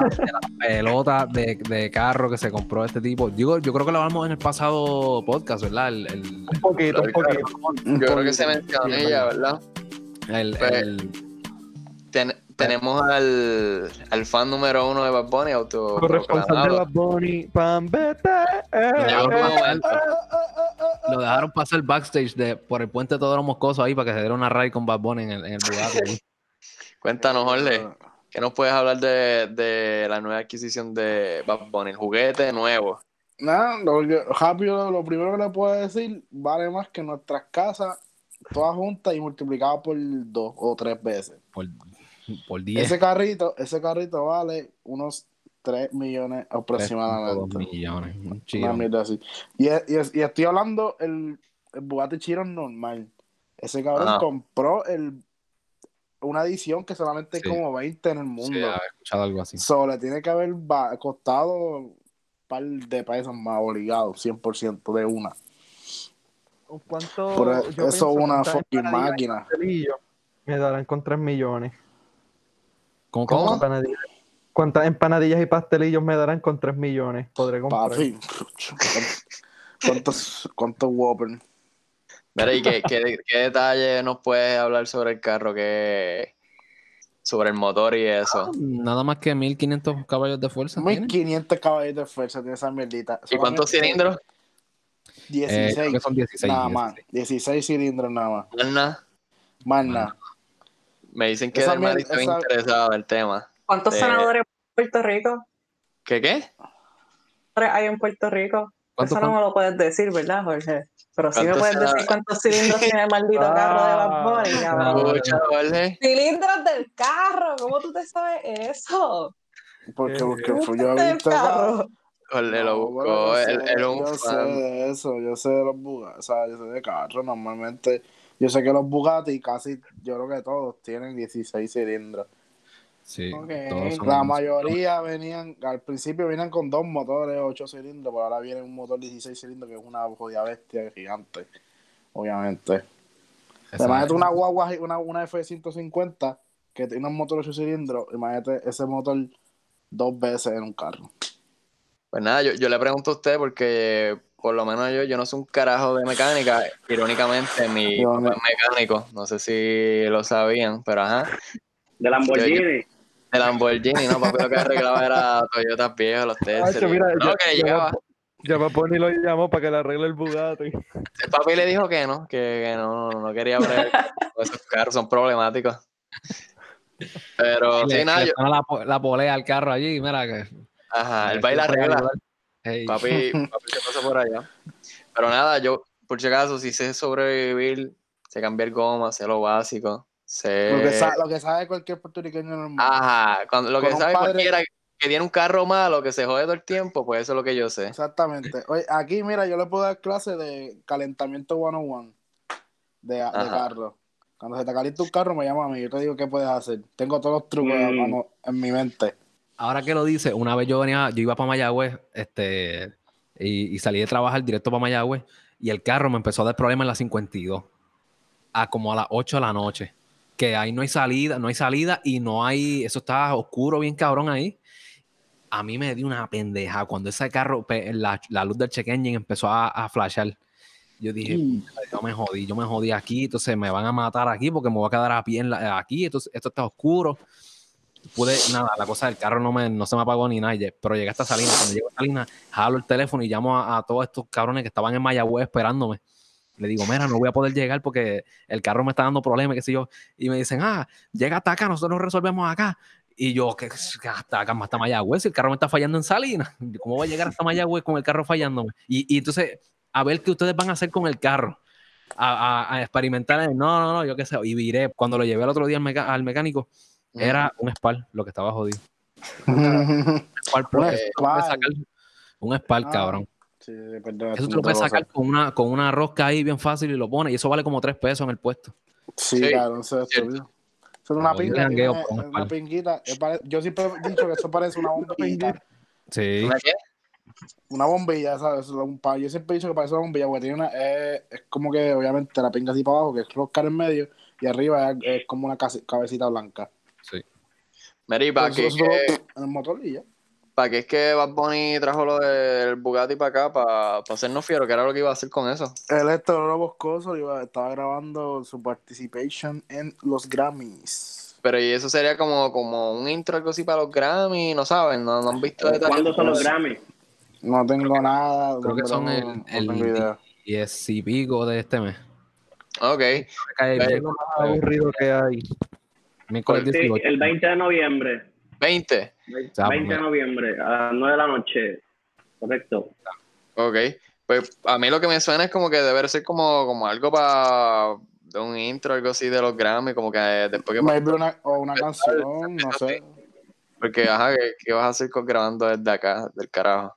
la, de la pelota de, de carro que se compró este tipo. Digo, yo creo que lo hablamos en el pasado podcast, ¿verdad? El, el, Un poquito, un poquito. Yo creo que se mencionó ella, ¿verdad? el- Pues, el- Ten- tenemos al, al fan número uno de Bad Bunny, auto Corresponsal de Bad Bunny, Pambete. eh, eh, momento. lo dejaron pasar backstage de, por el puente de todos los moscosos ahí para que se diera una ride con Bad Bunny en el, en el Bugatti. Cuéntanos, Jorge, ¿qué nos puedes hablar de, de la nueva adquisición de Bad Bunny? El juguete nuevo. Nada, lo, que- rápido, lo primero que le puedo decir, vale más que nuestras casas, todas juntas y multiplicadas por dos o tres veces. Por, por 10. Ese carrito, ese carrito vale unos 3 millones dos aproximadamente. millones. Un Una así. Y, y, es- y estoy hablando el, el Bugatti Chiron normal. Ese cabrón compró el, una edición que solamente Sí. hay como 20 en el Sí, mundo. había escuchado algo así. So, le tiene que haber costado un par de pesos más obligado, 100% de una. ¿Cuánto? Por yo eso pienso una fucking empanadillas y máquina. pastelillos Me darán con 3 millones. ¿Cómo? ¿Cómo? cómo? Empanadillas. ¿Cuántas empanadillas y pastelillos me darán con 3 millones? Podré comprar. Papi, ¿cuántos, cuántos Whopper? Mira, ¿y qué, qué, qué detalle nos puedes hablar sobre el carro? que sobre el motor y eso. Nada más que 1500 caballos de fuerza. tiene. 1500 caballos de fuerza tiene esa mierdita. ¿Y cuántos cilindros? Eh, creo 16. que son 16. nada más. 16. 16 cilindros nada más. Más nada. Me dicen que Delmar está esa- interesado el tema. ¿Cuántos Eh, senadores hay en Puerto Rico? ¿Qué qué? hay en Puerto Rico? ¿Cuántos Eso no me lo puedes decir, ¿verdad, Jorge? Pero sí me ¿Cuántos puedes decir cuántos cilindros tiene el maldito carro de Bad Bunny, cabrón. Jorge. Cilindros del carro, ¿cómo tú te sabes eso? Porque, Eh, porque ¿Cómo yo he visto. carro? Jorge lo No, buscó. bueno, yo Él, sé- él es un yo sé fan. de eso, yo sé de los Bugatti, o sea, yo sé de carros, normalmente, yo sé que los Bugatti casi, yo creo que todos tienen 16 cilindros. Sí, Ok. todos son- La mayoría venían, al principio venían con dos motores, 8 cilindros, pero ahora viene un motor 16 cilindros que es una jodida bestia gigante, obviamente. Imagínate una guagua, una, una F-150 que tiene un motor 8 cilindros, imagínate ese motor dos veces en un carro. Pues nada, yo, yo le pregunto a usted porque por lo menos yo, yo no soy un carajo de mecánica. Irónicamente, mi Yo papá no. es mecánico. No sé si lo sabían, pero ajá. De Lamborghini. De Lamborghini, ¿no? Papi lo que arreglaba era Toyotas viejos, los Tesla. No, ya- que ya llegaba. Ya Bad Bunny lo llamó para que le arregle el Bugatti. El papi le dijo que no, que, que no, no, no quería ver esos carros, son problemáticos. Pero Le- sí, nada, yo, la, po- la polea al carro allí, mira que. ajá, el baile arregla. Ey. Papi, papi se pasa por allá. Pero nada, yo, por si acaso, si sé sobrevivir, sé cambiar goma, sé lo básico, Lo, que sabe, lo que sabe cualquier puertorriqueño normal. Ajá, cuando, lo que Con sabe padre- cualquiera que tiene un carro malo, que se jode todo el tiempo, pues eso es lo que yo sé. Exactamente. Oye, aquí, mira, yo le puedo dar clase de calentamiento 101 de, de Ajá. carro. Cuando se te calienta un carro, me llama a mí. Yo te digo qué puedes hacer. Tengo todos los trucos a Mm. mano en mi mente. Ahora que lo dice, una vez yo venía, yo iba para Mayagüez, este, y, y salí de trabajar directo para Mayagüez, y el carro me empezó a dar problemas en la 52, a como a las 8 de la noche, que ahí no hay salida, no hay salida y no hay, eso está oscuro, bien cabrón ahí. A mí me dio una pendeja cuando ese carro, la, la luz del check engine empezó a, a flashar. Yo dije, "Puta, yo me jodí, yo me jodí aquí, entonces me van a matar aquí porque me voy a quedar a pie en la- aquí, entonces esto está oscuro pude, nada, la cosa del carro no, me, no se me apagó ni nada, pero llegué hasta Salinas. Cuando llego a Salinas, jalo el teléfono y llamo a, a todos estos cabrones que estaban en Mayagüez esperándome. Le digo, mira, no voy a poder llegar porque el carro me está dando problemas, qué sé yo. Y me dicen, ah, llega hasta acá, nosotros resolvemos acá. Y yo, que hasta acá, hasta Mayagüez, el carro me está fallando en Salinas, ¿cómo voy a llegar hasta Mayagüez con el carro fallándome? Y, y entonces, a ver qué ustedes van a hacer con el carro. A, a- a experimentar. No, no, no, yo qué sé. Y viré, cuando lo llevé el otro día al, meca- al mecánico, era un Spal lo que estaba jodido. Un lo Spal. un Spal, Ah, cabrón. Sí, Eso tú lo puedes sacar con una, con una rosca ahí bien fácil y lo pones. Y eso vale como tres pesos en el puesto. Sí, Sí, cabrón, eso es una pinga, tiene- un una pinguita. Yo siempre he dicho que eso parece una bombilla. Sí. ¿Una qué? Una bombilla, ¿sabes? Un Yo siempre he dicho que parece una bombilla porque tiene una. Es, es como que, obviamente, la pinga así para abajo, que es roscar en medio, y arriba es, es como una cabecita blanca. sí. Mary, ¿para Eso- qué, eso es que- en el motor y ya. ¿Para qué es que Bad Bunny trajo lo del Bugatti para acá? ¿Para, para hacernos fieros? ¿Qué era lo que iba a hacer con eso? Él Héctor Boscoso iba, estaba grabando su participation en los Grammys. Pero y eso sería como, como un intro, algo así para los Grammy, ¿no saben? ¿No, no han visto detalles? ¿Cuándo son los Grammy? No tengo nada. Creo que son el, el. 10 y pico de este mes. Ok. Bien, Lo más aburrido que hay. 18. el 20 de noviembre. 20. 20 Ah, de mira. noviembre, a las 9 de la noche. Correcto. Ok. Pues a mí lo que me suena es como que debe ser como, como algo para de un intro, algo así de los Grammy, como que después que... Maybe una, o una canción, no sé. Porque, ajá, ¿qué, qué vas a hacer con, grabando desde acá, del carajo?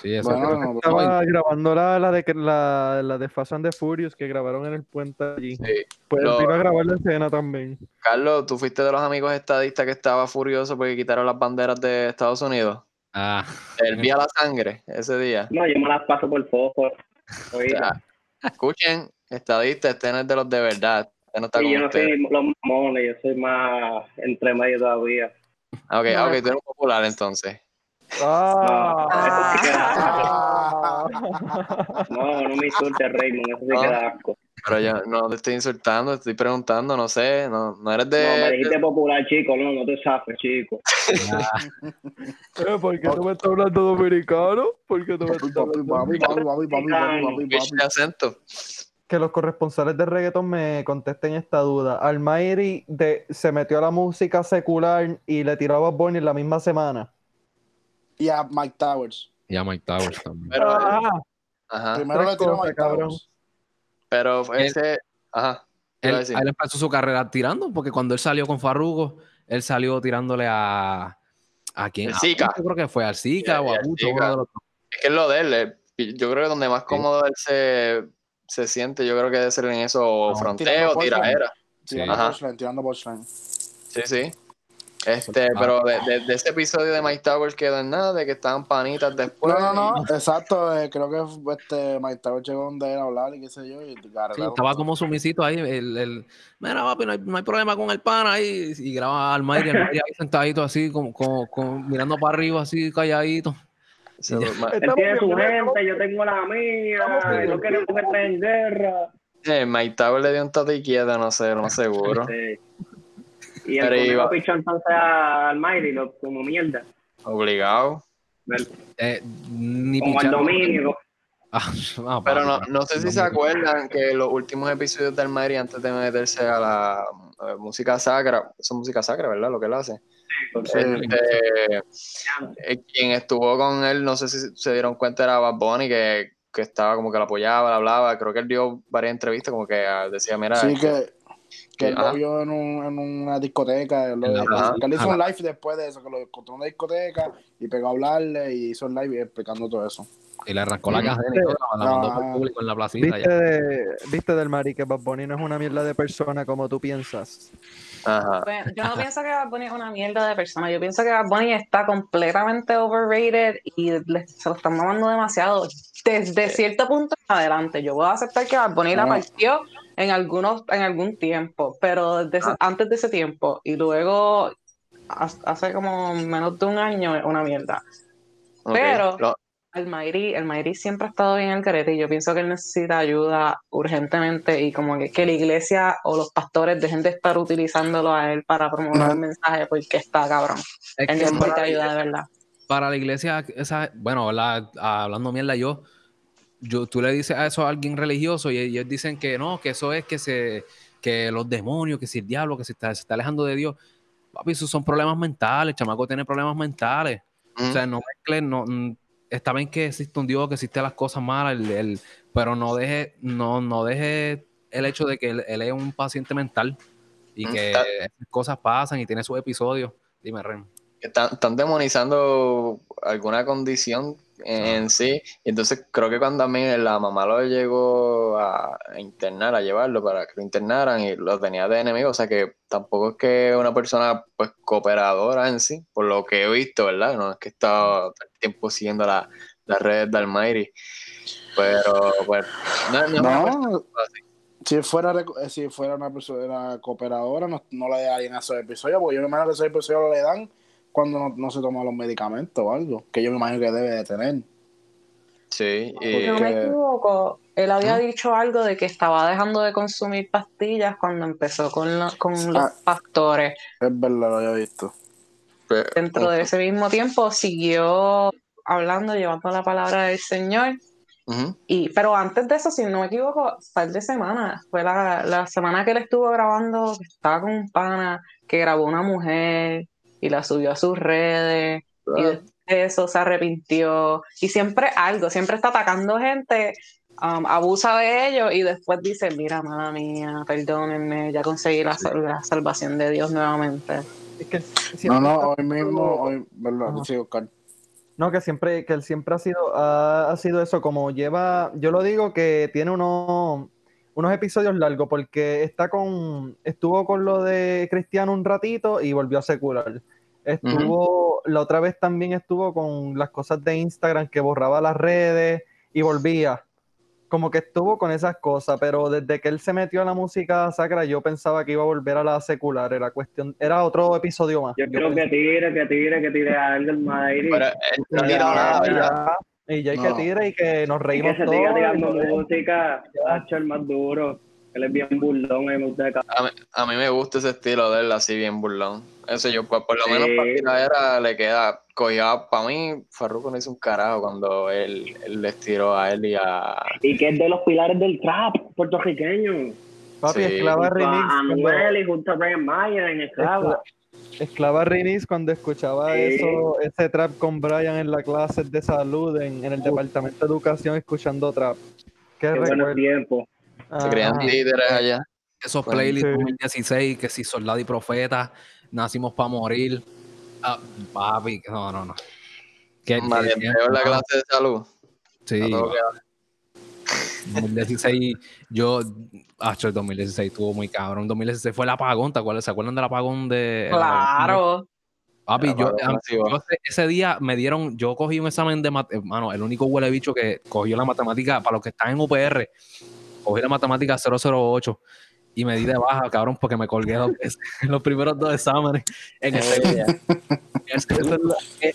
Sí, eso Bueno, creo que no, Estaba grabando la, la de la, la de Fast and the Furious que grabaron en el puente allí. Sí. Pues Lo- vino a grabar la escena también. Carlos, ¿tú fuiste de los amigos estadistas que estaba furioso porque quitaron las banderas de Estados Unidos? Ah, El día la sangre, ese día. No, yo me las paso por fósforo. O sea, escuchen, estadistas, este no es de los de verdad. Este no está Y con yo no ustedes. soy los mamones, yo soy más entre medio todavía. Ok, No. ok, tú eres popular entonces. ¡Ah! No, no me insultes, Raymond, eso sí No. que da asco. Pero yo no te estoy insultando, te estoy preguntando, no sé, no, no eres No, me de... dijiste popular, chico, no, no te zafes, chico. Eh, ¿Por qué tú me estás hablando dominicano? ¿Por qué tú me estás hablando papi, papi, papi, papi, papi, papi, de papi. acento. Que los corresponsales de reggaeton me contesten esta duda. De, se metió a la música secular y le tiró a Bad Bunny en la misma semana. Y a Mike Towers. y a Mike Towers también. Pero, Ah, ajá, Primero le tiró a Mike cabrón. Towers. pero ese... Ajá, ¿qué Él, él empezó su carrera tirando, porque cuando él salió con Farruko, él salió tirándole a. ¿A quién? Zika. Yo creo que fue al Zika o a Bucho, Zika. uno de los dos. Es que es lo de él, eh, yo creo que donde más cómodo él se, se siente, yo creo que debe ser en eso, o No, fronteo, tirando punchline. tiraera. Tirando Ajá. punchline, tirando. Sí, sí. Este, Ah. pero de, de- de ese episodio de Mike Towers quedó en nada, de que estaban panitas después. No, no, no, exacto. eh, creo que este, Mike Towers llegó donde él a hablar y qué sé yo. Y Sí, estaba como sumisito ahí. El, el, Mira, papi, no hay, no hay problema con el pana ahí. Y graba al Mayri, Mayri ahí sentadito así, como, como, como mirando para arriba, así calladito. Sí, Él tiene su gente, yo tengo la mía, no queremos meter en guerra. eh, Mike Towers le dio un tate quieto, no sé, no seguro. Sí. Y el Pero iba- conejo pichó entonces al Mayri, lo- como mierda. Obligado. Eh, ni Como al dominio. Ah, Pero no, no sé si se acuerdan que los últimos episodios del Mayri antes de meterse a la eh, música sacra, eso es música sacra, ¿verdad? Lo que él hace. Este, eh, quien estuvo con él, no sé si se dieron cuenta, era Bad Bunny, que, que estaba como que lo apoyaba, le hablaba. Creo que él dio varias entrevistas, como que ah, decía, mira, Sí, este, que, que él Ajá. lo vio en, un, en una discoteca. lo- que él hizo Ajá. un live después de eso, que lo encontró en una discoteca y pegó a hablarle y hizo un live explicando todo eso. Y le arrancó la cadena y todo, la mandó público en la placita. ¿Viste, ya. de, ¿Viste del Mari que Bad Bunny no es una mierda de persona como tú piensas? ajá. Bueno, yo no pienso que Bad Bunny es una mierda de persona. Yo pienso que Bad Bunny está completamente overrated y le- se lo están mamando demasiado. Desde cierto punto en adelante, yo puedo aceptar que Bad Bunny la partió en algunos, en algún tiempo, pero desde ese- antes de ese tiempo y luego has- hace como menos de un año es una mierda. ok. Pero- Lo- El Mayri, el Mayri siempre ha estado bien en el carete y yo pienso que él necesita ayuda urgentemente y como que, que la iglesia o los pastores dejen de estar utilizándolo a él para promover No. el mensaje porque está cabrón. Es Él que necesita ayuda de verdad. para la iglesia, esa, bueno, ¿verdad? hablando mierda yo, yo, tú le dices a eso a alguien religioso y ellos dicen que no, que eso es que se, que los demonios, que si el diablo, que se está, se está alejando de Dios. Papi, esos son problemas mentales, el chamaco tiene problemas mentales. O sea, no mezclen, no, mm, está bien que existe un Dios, que existen las cosas malas, el- el- pero no deje, no, no deje el hecho de que él, él es un paciente mental y Mm, que está- esas cosas pasan y tiene sus episodios. Dime, Ren. Están, están demonizando alguna condición en, en sí. Entonces creo que cuando a mí la mamá lo llegó a, a internar, a llevarlo para que lo internaran y lo tenía de enemigo. O sea que tampoco es que una persona pues cooperadora en sí, por lo que he visto, ¿verdad? No es que he estado tiempo siguiendo la- las redes de Almighty. Pero pues no, no. Si fuera, eh, si fuera una persona cooperadora, no, no le darían esos episodios, porque yo me imagino que esos episodios le dan cuando no, no se toma los medicamentos o algo, que yo me imagino que debe de tener. Sí, Si y no me equivoco, él había ¿Mm? dicho algo de que estaba dejando de consumir pastillas cuando empezó con, lo- con los Ah. pastores. Es verdad, lo había visto. pues, Dentro de ese mismo tiempo siguió hablando, llevando la palabra del Señor. Y, pero antes de eso, si no me equivoco, par de semanas, fue la, la semana que él estuvo grabando, que estaba con un pana, que grabó una mujer y la subió a sus redes, y Ah. después de eso se arrepintió, y siempre algo, siempre está atacando gente, um, abusa de ellos, y después dice, mira, mala mía, perdónenme, ya conseguí la, sal- la salvación de Dios nuevamente. Es que él No, no, hoy mismo, hoy, verdad, Ajá. sí, Oscar. No, que siempre, que él siempre ha sido, ha, ha sido eso, como lleva, yo lo digo que tiene unos, unos episodios largos, porque está con, estuvo con lo de Cristiano un ratito y volvió a secular. Estuvo, la otra vez también estuvo con las cosas de Instagram que borraba las redes y volvía. Como que estuvo con esas cosas, pero desde que él se metió a la música sacra, yo pensaba que iba a volver a la secular. Era cuestión, era otro episodio más. Yo Yo quiero que tire, que tire, que tire algo el Mayri. pero él no ha tirado nada, y ¿verdad? ya, y ya hay que No. tire y que nos Y que reímos se todos. siga tirando música. Hacho, el más duro. Él es bien burlón, a mí me gusta de ca- A mí, a mí me gusta ese estilo de él así bien burlón. Eso yo, pues, por lo Sí. menos para tiradera le queda, cogía, para mí, Farruko no hizo un carajo cuando él, él les tiró a él y a... Y que es de los pilares del trap puertorriqueño. Papi, Sí. esclava remix. a Anuel y junto a Brian Mayer en Esclava. Esclava remix cuando escuchaba Sí. eso, ese trap con Brian en la clase de salud en, en el departamento de educación escuchando trap. Qué, Qué buenos recuerdo. tiempos. Se creían Ajá. líderes allá. Esos Bueno, playlists sí. 2016, que si Soldado y Profeta, Nacimos para Morir. Ah, papi, no, no, no. Que- en la clase de salud. Sí, A todo que da. 2016, yo, ah, el 2016 estuvo muy cabrón. 2016 fue el apagón, ¿te acuerdas? ¿Se acuerdan del apagón de. Claro. Papi, yo, ese, día me dieron, yo cogí un examen de matemáticas, mano, el único huele bicho que cogió la matemática, para los que están en UPR, cogí la matemática 008 y me di de baja, cabrón, porque me colgué dos veces en los primeros dos exámenes en ese día. Es eh,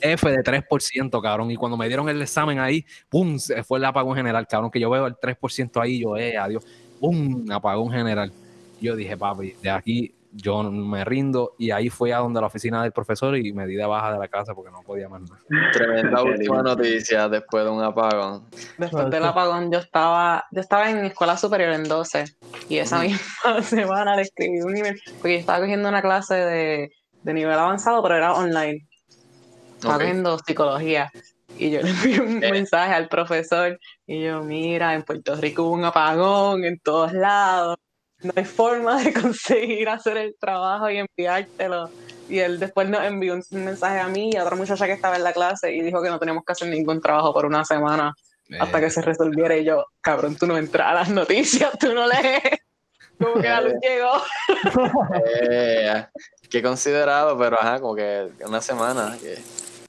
F de 3%, cabrón. Y cuando me dieron el examen ahí, ¡pum! Se fue el apagón general, cabrón. Que yo veo el 3% ahí, yo, eh, adiós. ¡Pum! Apagón general. Yo dije, papi, de aquí yo me rindo. Y ahí fui a donde la oficina del profesor y me di de baja de la casa porque no podía más nada. Tremenda última noticia después de un apagón. Después del apagón yo estaba, yo estaba en escuela superior en 12 y esa misma semana le escribí un email porque yo estaba cogiendo una clase de, de nivel avanzado pero era online. Estaba Ok. cogiendo psicología y yo le envié un Eh. mensaje al profesor y yo, mira, en Puerto Rico hubo un apagón en todos lados, no hay forma de conseguir hacer el trabajo y enviártelo. Y él después nos envió un mensaje a mí y a otra muchacha que estaba en la clase y dijo que no teníamos que hacer ningún trabajo por una semana hasta Eh, que se resolviera y yo, cabrón, tú no entras a las noticias, tú no lees. Como que la luz llegó. Eh, qué considerado, pero ajá, como que una semana. que-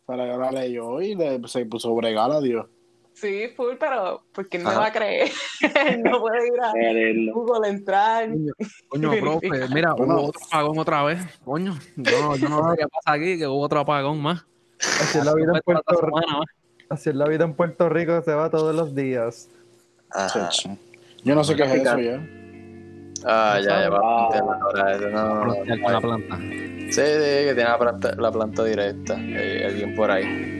Pero yo la leyó y le, se puso bregar a Dios. Sí, full, pero ¿por qué no me Ajá. va a creer? no puede ir a. Google entrar. Coño, profe, mira, Bueno. hubo otro apagón otra vez. Coño, yo no, yo no sé qué pasa aquí, que hubo otro apagón más. Así es la vida en Otra Puerto Rico. Así es la vida en Puerto Rico, se va todos los días. Ajá. Yo no sé qué es eso ya. Ah, ya, ya va a Ah. eso, no, Frontear con la planta. Sí, sí, que tiene la planta, la planta directa. eh, alguien por ahí.